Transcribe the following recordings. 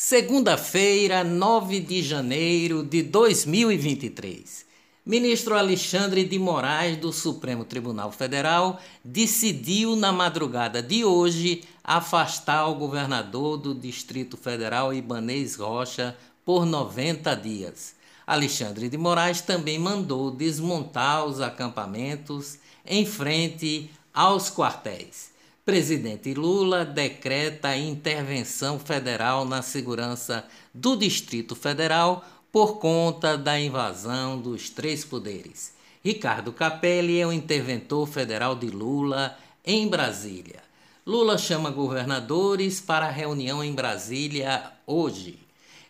Segunda-feira, 9 de janeiro de 2023. Ministro Alexandre de Moraes do Supremo Tribunal Federal decidiu na madrugada de hoje afastar o governador do Distrito Federal Ibanês Rocha por 90 dias. Alexandre de Moraes também mandou desmontar os acampamentos em frente aos quartéis. Presidente Lula decreta intervenção federal na segurança do Distrito Federal por conta da invasão dos três poderes. Ricardo Capelli é o interventor federal de Lula em Brasília. Lula chama governadores para reunião em Brasília hoje.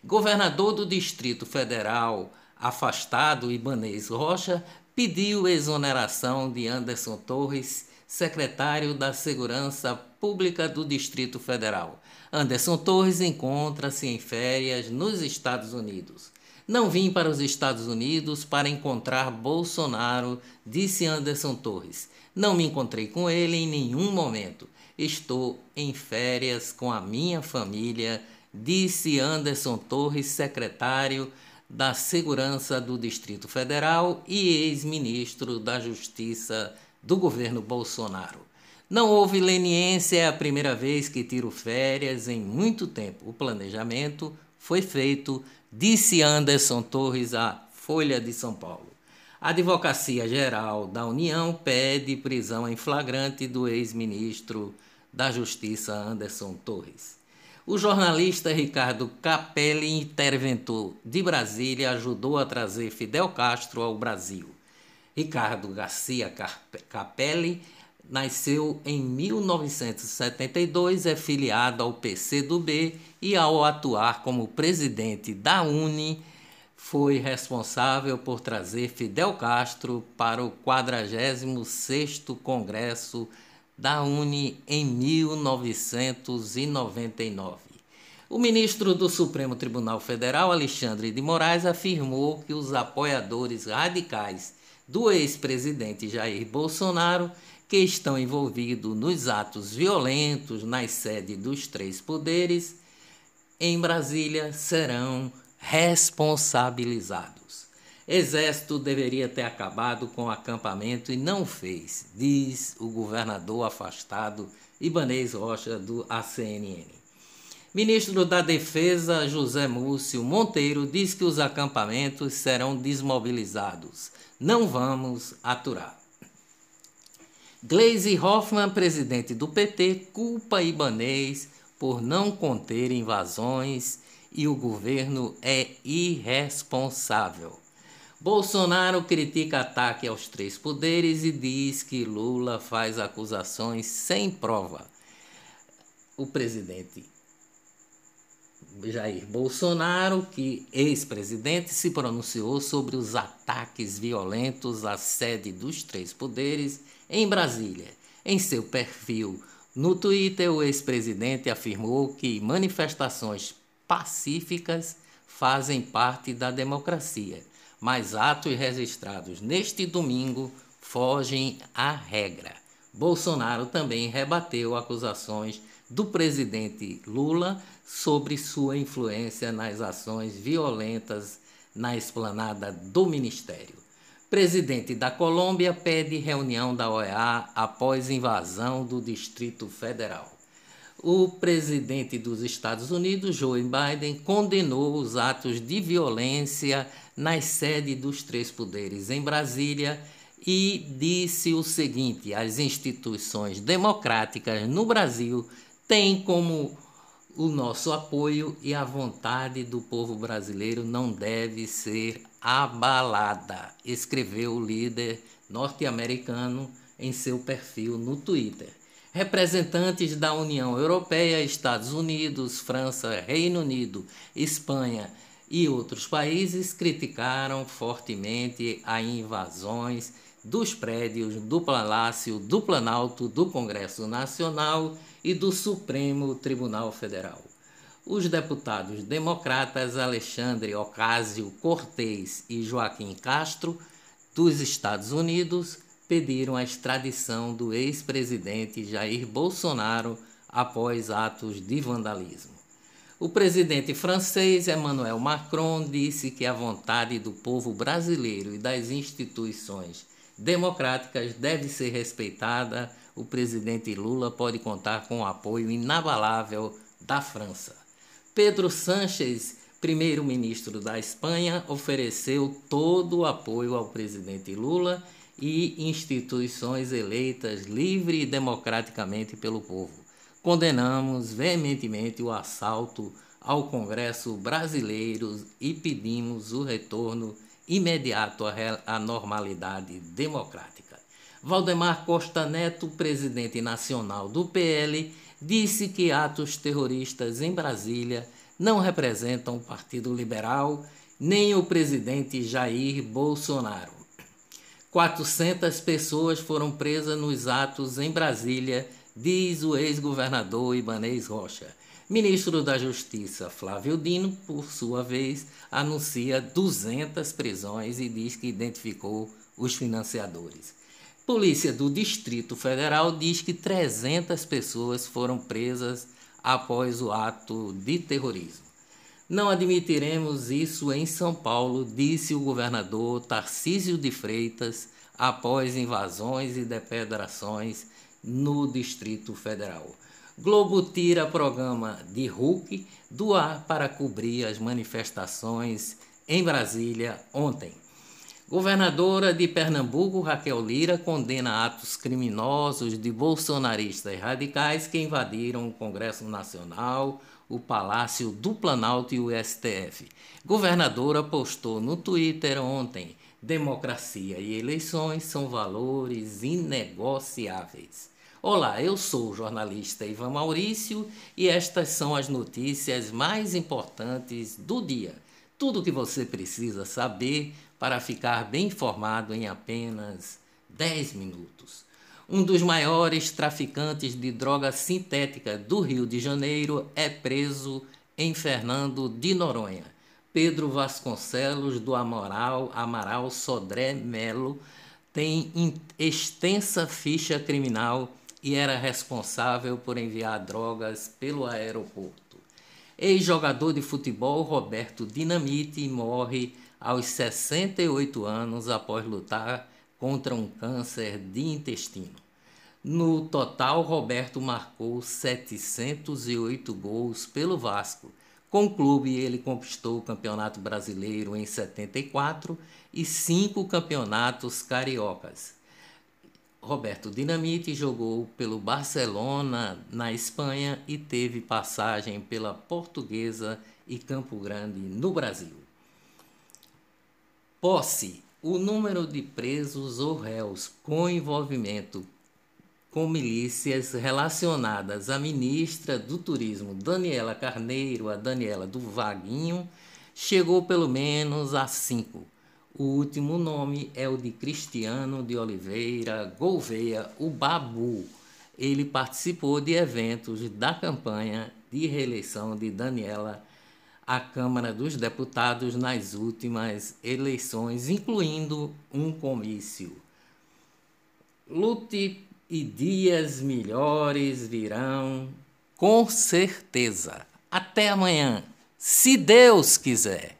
Governador do Distrito Federal afastado, Ibanês Rocha, pediu exoneração de Anderson Torres secretário da Segurança Pública do Distrito Federal. Anderson Torres encontra-se em férias nos Estados Unidos. Não vim para os Estados Unidos para encontrar Bolsonaro, disse Anderson Torres. Não me encontrei com ele em nenhum momento. Estou em férias com a minha família, disse Anderson Torres, secretário da Segurança do Distrito Federal e ex-ministro da Justiça do governo Bolsonaro. Não houve leniência, é a primeira vez que tiro férias em muito tempo. O planejamento foi feito, disse Anderson Torres à Folha de São Paulo. A Advocacia Geral da União pede prisão em flagrante do ex-ministro da Justiça Anderson Torres. O jornalista Ricardo Capelli, interventor de Brasília, ajudou a trazer Fidel Castro ao Brasil. Ricardo Garcia Capelli nasceu em 1972, é filiado ao PCdoB e ao atuar como presidente da UNE, foi responsável por trazer Fidel Castro para o 46º Congresso da UNE em 1999. O ministro do Supremo Tribunal Federal, Alexandre de Moraes, afirmou que os apoiadores radicais do ex-presidente Jair Bolsonaro, que estão envolvidos nos atos violentos nas sedes dos três poderes em Brasília, serão responsabilizados. Exército deveria ter acabado com o acampamento e não fez, diz o governador afastado Ibanês Rocha do ACNN. Ministro da Defesa José Múcio Monteiro diz que os acampamentos serão desmobilizados não vamos aturar. Gleisi Hoffmann, presidente do PT, culpa Ibanês por não conter invasões e o governo é irresponsável. Bolsonaro critica ataque aos três poderes e diz que Lula faz acusações sem prova. O presidente Jair Bolsonaro, que ex-presidente, se pronunciou sobre os ataques violentos à sede dos três poderes em Brasília. Em seu perfil no Twitter, o ex-presidente afirmou que manifestações pacíficas fazem parte da democracia, mas atos registrados neste domingo fogem à regra. Bolsonaro também rebateu acusações do presidente Lula sobre sua influência nas ações violentas na esplanada do Ministério. Presidente da Colômbia pede reunião da OEA após invasão do Distrito Federal. O presidente dos Estados Unidos, Joe Biden, condenou os atos de violência nas sedes dos três poderes em Brasília e disse o seguinte: as instituições democráticas no Brasil têm como o nosso apoio e a vontade do povo brasileiro não deve ser abalada, escreveu o líder norte-americano em seu perfil no Twitter. Representantes da União Europeia, Estados Unidos, França, Reino Unido, Espanha e outros países criticaram fortemente as invasões dos prédios do Palácio do Planalto do Congresso Nacional e do Supremo Tribunal Federal. Os deputados democratas Alexandre Ocasio Cortez e Joaquim Castro, dos Estados Unidos, pediram a extradição do ex-presidente Jair Bolsonaro após atos de vandalismo. O presidente francês Emmanuel Macron disse que a vontade do povo brasileiro e das instituições democráticas deve ser respeitada. O presidente Lula pode contar com o apoio inabalável da França. Pedro Sánchez, primeiro-ministro da Espanha, ofereceu todo o apoio ao presidente Lula e instituições eleitas livre e democraticamente pelo povo. Condenamos veementemente o assalto ao Congresso brasileiro e pedimos o retorno imediato à normalidade democrática. Valdemar Costa Neto, presidente nacional do PL, disse que atos terroristas em Brasília não representam o Partido Liberal nem o presidente Jair Bolsonaro. 400 pessoas foram presas nos atos em Brasília, diz o ex-governador Ibanez Rocha. Ministro da Justiça Flávio Dino, por sua vez, anuncia 200 prisões e diz que identificou os financiadores. Polícia do Distrito Federal diz que 300 pessoas foram presas após o ato de terrorismo. Não admitiremos isso em São Paulo, disse o governador Tarcísio de Freitas após invasões e depredações no Distrito Federal. Globo tira programa de Hulk do ar para cobrir as manifestações em Brasília ontem. Governadora de Pernambuco, Raquel Lira, condena atos criminosos de bolsonaristas radicais que invadiram o Congresso Nacional, o Palácio do Planalto e o STF. Governadora postou no Twitter ontem: democracia e eleições são valores inegociáveis. Olá, eu sou o jornalista Ivan Maurício e estas são as notícias mais importantes do dia. Tudo o que você precisa saber para ficar bem informado em apenas 10 minutos um dos maiores traficantes de droga sintética do Rio de Janeiro, é preso em Fernando de Noronha. Pedro Vasconcelos do Amaral, Amaral Sodré Melo tem extensa ficha criminal e era responsável por enviar drogas pelo aeroporto. Ex-jogador de futebol Roberto Dinamite morre aos 68 anos após lutar contra um câncer de intestino. No total, Roberto marcou 708 gols pelo Vasco. Com o clube, ele conquistou o Campeonato Brasileiro em 74 e cinco campeonatos cariocas. Roberto Dinamite jogou pelo Barcelona na Espanha e teve passagem pela Portuguesa e Campo Grande no Brasil. Posse o número de presos ou réus com envolvimento com milícias relacionadas à ministra do Turismo Daniela Carneiro, a Daniela do Vaguinho, chegou pelo menos a cinco. O último nome é o de Cristiano de Oliveira Gouveia, o Babu. Ele participou de eventos da campanha de reeleição de Daniela à Câmara dos Deputados nas últimas eleições, incluindo um comício. Lute e dias melhores virão, com certeza. Até amanhã, se Deus quiser.